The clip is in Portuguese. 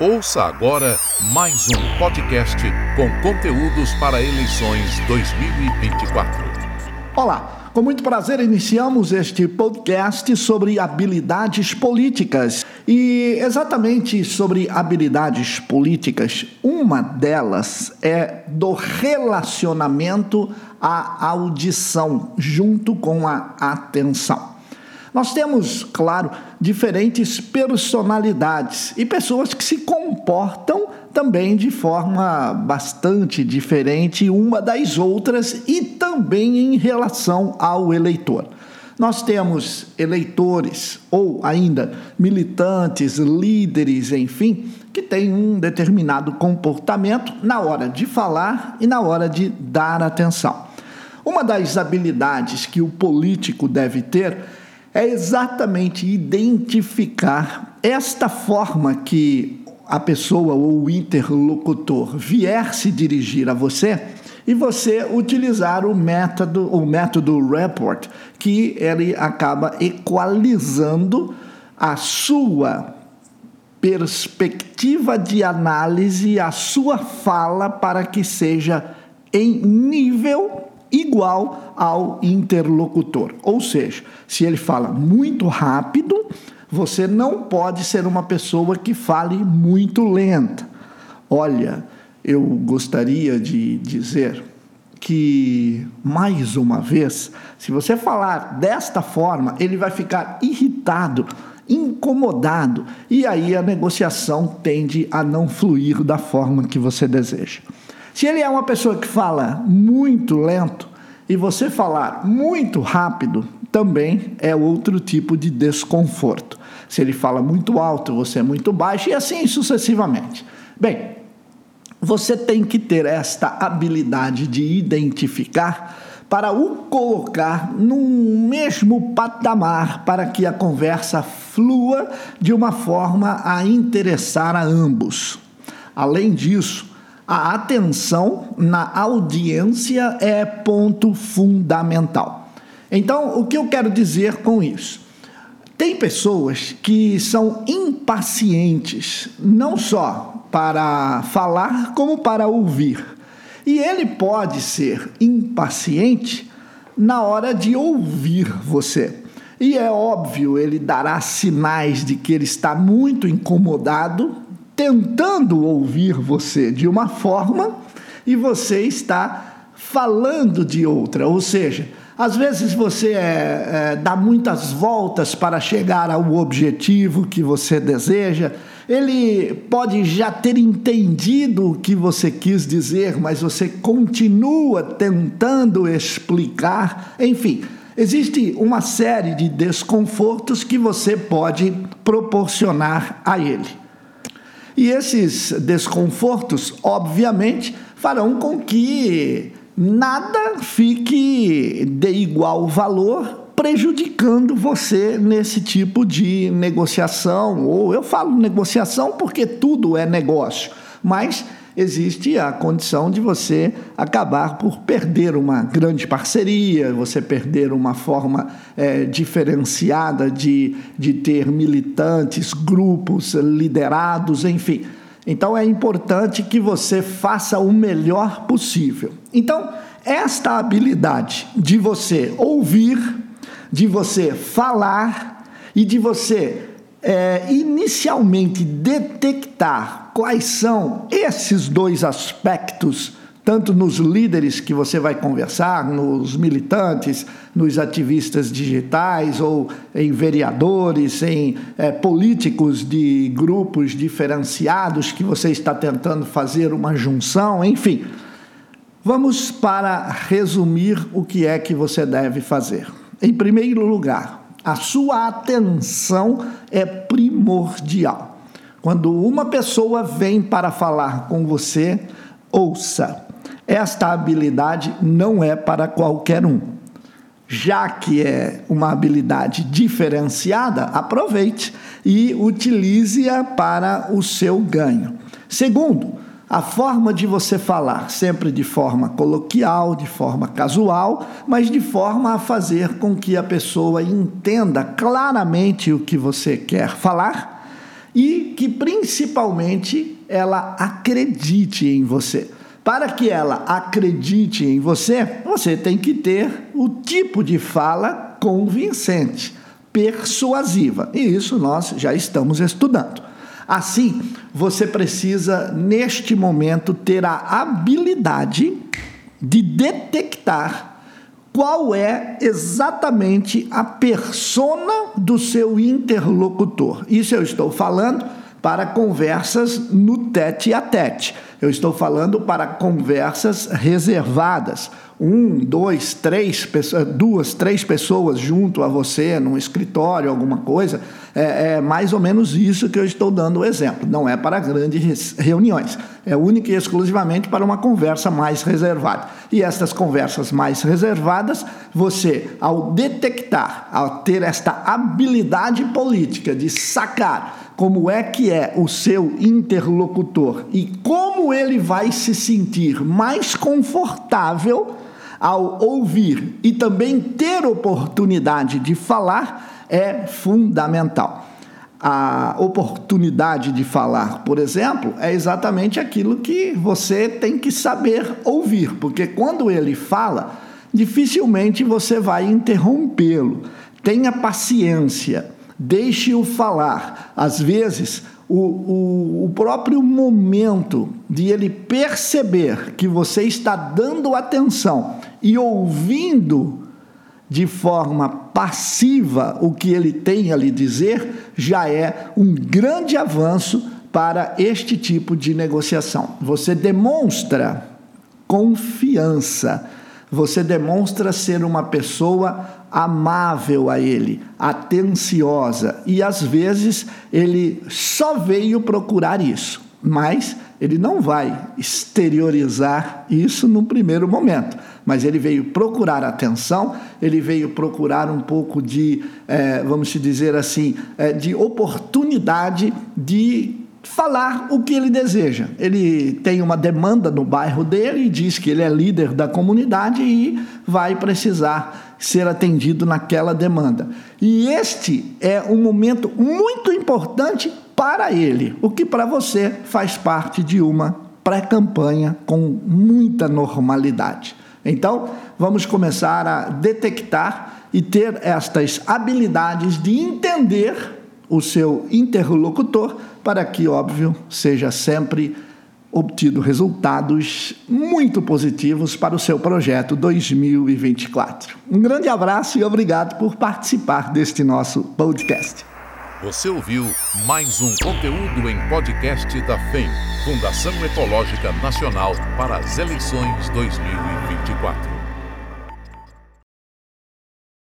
Ouça agora mais um podcast com conteúdos para eleições 2024. Olá, com muito prazer iniciamos este podcast sobre habilidades políticas. E exatamente sobre habilidades políticas, uma delas é do relacionamento à audição junto com a atenção. Nós temos, claro, diferentes personalidades e pessoas que se comportam também de forma bastante diferente uma das outras e também em relação ao eleitor. Nós temos eleitores ou ainda militantes, líderes, enfim, que têm um determinado comportamento na hora de falar e na hora de dar atenção. Uma das habilidades que o político deve ter é exatamente identificar esta forma que a pessoa ou o interlocutor vier se dirigir a você e você utilizar o método, o método report, que ele acaba equalizando a sua perspectiva de análise, a sua fala para que seja em nível igual ao interlocutor. Ou seja, se ele fala muito rápido, você não pode ser uma pessoa que fale muito lenta. Olha, eu gostaria de dizer que, mais uma vez, se você falar desta forma, ele vai ficar irritado, incomodado, e aí a negociação tende a não fluir da forma que você deseja. Se ele é uma pessoa que fala muito lento e você falar muito rápido, também é outro tipo de desconforto. Se ele fala muito alto, você é muito baixo e assim sucessivamente. Bem, você tem que ter esta habilidade de identificar para o colocar num mesmo patamar para que a conversa flua de uma forma a interessar a ambos. Além disso, a atenção na audiência é ponto fundamental. Então, o que eu quero dizer com isso? Tem pessoas que são impacientes, não só para falar, como para ouvir. E ele pode ser impaciente na hora de ouvir você. E é óbvio, ele dará sinais de que ele está muito incomodado tentando ouvir você de uma forma e você está falando de outra. Ou seja, às vezes você é, é, dá muitas voltas para chegar ao objetivo que você deseja. Ele pode já ter entendido o que você quis dizer, mas você continua tentando explicar. Enfim, existe uma série de desconfortos que você pode proporcionar a ele. E esses desconfortos, obviamente, farão com que nada fique de igual valor prejudicando você nesse tipo de negociação. Ou eu falo negociação porque tudo é negócio, mas existe a condição de você acabar por perder uma grande parceria, você perder uma forma é, diferenciada de, de ter militantes, grupos liderados, enfim. Então é importante que você faça o melhor possível. Então, esta habilidade de você ouvir, de você falar e de você é, inicialmente detectar quais são esses dois aspectos, tanto nos líderes que você vai conversar, nos militantes, nos ativistas digitais ou em vereadores, em é, políticos de grupos diferenciados que você está tentando fazer uma junção, enfim. Vamos para resumir o que é que você deve fazer. Em primeiro lugar, a sua atenção é primordial. Quando uma pessoa vem para falar com você, ouça. Esta habilidade não é para qualquer um. Já que é uma habilidade diferenciada, aproveite e utilize-a para o seu ganho. Segundo, a forma de você falar, sempre de forma coloquial, de forma casual, mas de forma a fazer com que a pessoa entenda claramente o que você quer falar e que principalmente ela acredite em você. Para que ela acredite em você, você tem que ter o tipo de fala convincente, persuasiva. E isso nós já estamos estudando. Assim, você precisa, neste momento, ter a habilidade de detectar qual é exatamente a persona do seu interlocutor. Isso eu estou falando para conversas no tete a tete. Eu estou falando para conversas reservadas um, dois, três, duas, três pessoas junto a você num escritório, alguma coisa, é, é, mais ou menos isso que eu estou dando o exemplo. Não é para grandes reuniões, é única e exclusivamente para uma conversa mais reservada. E estas conversas mais reservadas, você, ao detectar, ao ter esta habilidade política de sacar como é que é o seu interlocutor e como ele vai se sentir mais confortável ao ouvir e também ter oportunidade de falar é fundamental. A oportunidade de falar, por exemplo, é exatamente aquilo que você tem que saber ouvir, porque quando ele fala, dificilmente você vai interrompê-lo. Tenha paciência, deixe-o falar. Às vezes, o, o, o, próprio momento de ele perceber que você está dando atenção e ouvindo de forma passiva o que ele tem a lhe dizer, já é um grande avanço para este tipo de negociação. Você demonstra confiança, você demonstra ser uma pessoa amável a ele, atenciosa, e às vezes ele só veio procurar isso, mas ele não vai exteriorizar isso no primeiro momento, mas ele veio procurar atenção, ele veio procurar um pouco de, é, vamos dizer assim, é, de oportunidade de falar o que ele deseja. Ele tem uma demanda no bairro dele e diz que ele é líder da comunidade e vai precisar ser atendido naquela demanda. E este é um momento muito importante para ele, o que para você faz parte de uma pré-campanha com muita normalidade. Então, vamos começar a detectar e ter estas habilidades de entender o seu interlocutor para que, óbvio, seja sempre obtido resultados muito positivos para o seu projeto 2024. Um grande abraço e obrigado por participar deste nosso podcast. Você ouviu mais um conteúdo em podcast da FEM, Fundação Ecológica Nacional para as Eleições 2024.